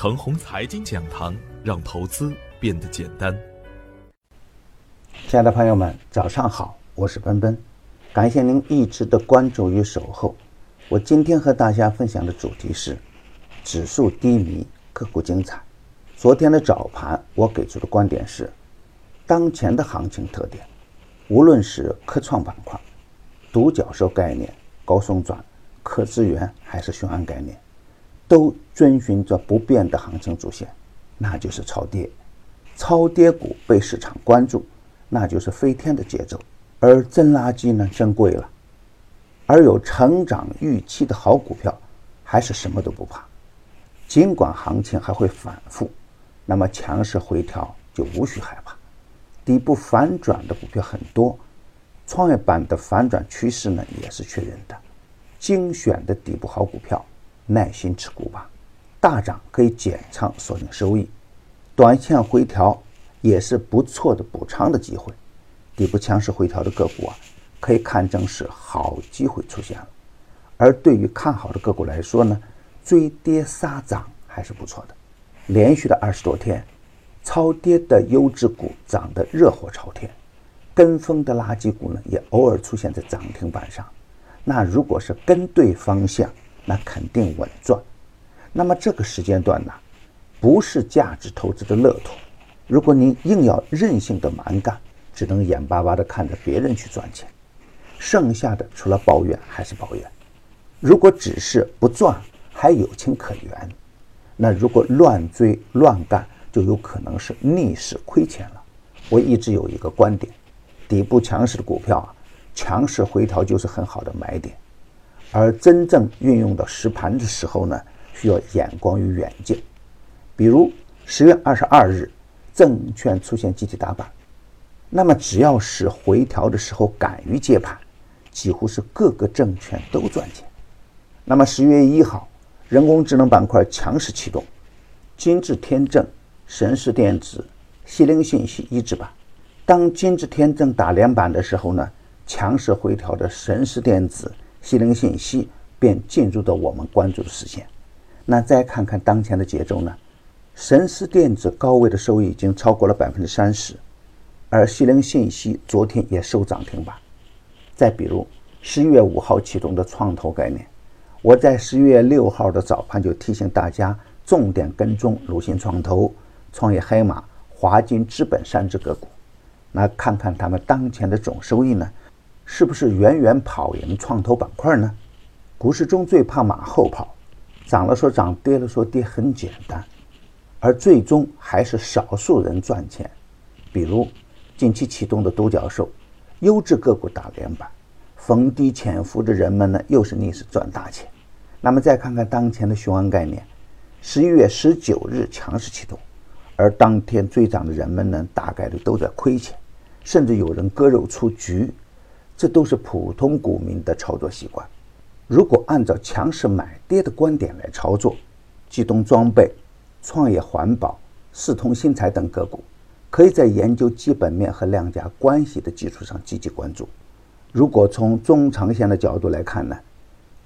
程红财经讲堂，让投资变得简单。亲爱的朋友们，早上好，我是奔奔，感谢您一直的关注与守候。我今天和大家分享的主题是：指数低迷，个股精彩。昨天的早盘，我给出的观点是，当前的行情特点，无论是科创板块、独角兽概念、高送转、科资源还是雄安概念。都遵循着不变的行情主线，那就是超跌。超跌股被市场关注，那就是飞天的节奏。而真垃圾呢，真贵了。而有成长预期的好股票，还是什么都不怕。尽管行情还会反复，那么强势回调就无需害怕。底部反转的股票很多，创业板的反转趋势呢也是确认的。精选的底部好股票。耐心持股吧，大涨可以减仓锁定收益，短线回调也是不错的补仓的机会。底部强势回调的个股啊，可以看成是好机会出现了。而对于看好的个股来说呢，追跌杀涨还是不错的。连续的二十多天，超跌的优质股涨得热火朝天，跟风的垃圾股呢也偶尔出现在涨停板上。那如果是跟对方向，那肯定稳赚。那么这个时间段呢，不是价值投资的乐土。如果您硬要任性的蛮干，只能眼巴巴的看着别人去赚钱，剩下的除了抱怨还是抱怨。如果只是不赚，还有情可原。那如果乱追乱干，就有可能是逆势亏钱了。我一直有一个观点：底部强势的股票啊，强势回调就是很好的买点。而真正运用到实盘的时候呢，需要眼光与远见。比如十月二十二日，证券出现集体打板，那么只要是回调的时候敢于接盘，几乎是各个证券都赚钱。那么十月一号，人工智能板块强势启动，金智天正、神识电子、西陵信息一字板。当金智天正打连板的时候呢，强势回调的神识电子。西陵信息便进入到我们关注的视线。那再看看当前的节奏呢？神思电子高位的收益已经超过了百分之三十，而西陵信息昨天也收涨停板。再比如十一月五号启动的创投概念，我在十一月六号的早盘就提醒大家重点跟踪鲁信创投、创业黑马、华金资本三只个股。那看看他们当前的总收益呢？是不是远远跑赢创投板块呢？股市中最怕马后炮，涨了说涨，跌了说跌，很简单，而最终还是少数人赚钱。比如近期启动的独角兽，优质个股打连板，逢低潜伏的人们呢，又是逆势赚大钱。那么再看看当前的雄安概念，十一月十九日强势启动，而当天追涨的人们呢，大概率都在亏钱，甚至有人割肉出局。这都是普通股民的操作习惯。如果按照强势买跌的观点来操作，机动装备、创业环保、四通新材等个股，可以在研究基本面和量价关系的基础上积极关注。如果从中长线的角度来看呢，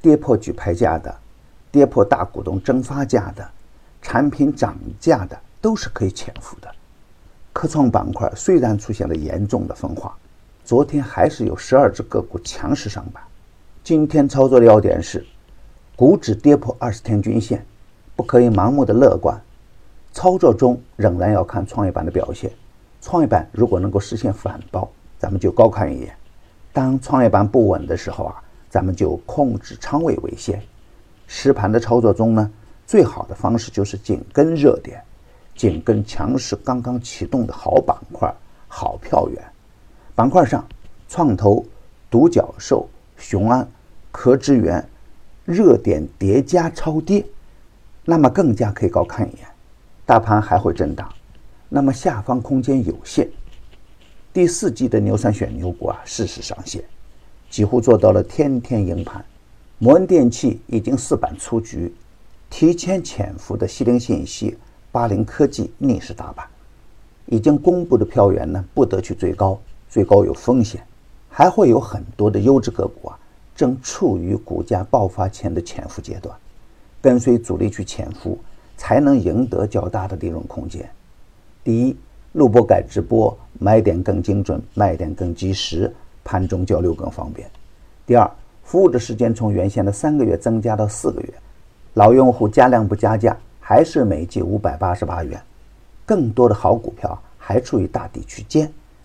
跌破举牌价的、跌破大股东蒸发价的、产品涨价的，都是可以潜伏的。科创板块虽然出现了严重的分化。昨天还是有十二只个股强势上板，今天操作的要点是，股指跌破二十天均线，不可以盲目的乐观，操作中仍然要看创业板的表现。创业板如果能够实现反包，咱们就高看一眼；当创业板不稳的时候啊，咱们就控制仓位为先。实盘的操作中呢，最好的方式就是紧跟热点，紧跟强势刚刚启动的好板块、好票源。板块上，创投、独角兽、雄安、壳资源热点叠加超跌，那么更加可以高看一眼。大盘还会震荡，那么下方空间有限。第四季的牛三选牛股啊，适时上线，几乎做到了天天赢盘。摩恩电器已经四板出局，提前潜伏的西陵信息、八零科技逆势打板，已经公布的票源呢，不得去追高。最高有风险，还会有很多的优质个股啊，正处于股价爆发前的潜伏阶段，跟随主力去潜伏，才能赢得较大的利润空间。第一，录播改直播，买点更精准，卖点更及时，盘中交流更方便。第二，服务的时间从原先的三个月增加到四个月，老用户加量不加价，还是每季五百八十八元。更多的好股票还处于大底区间，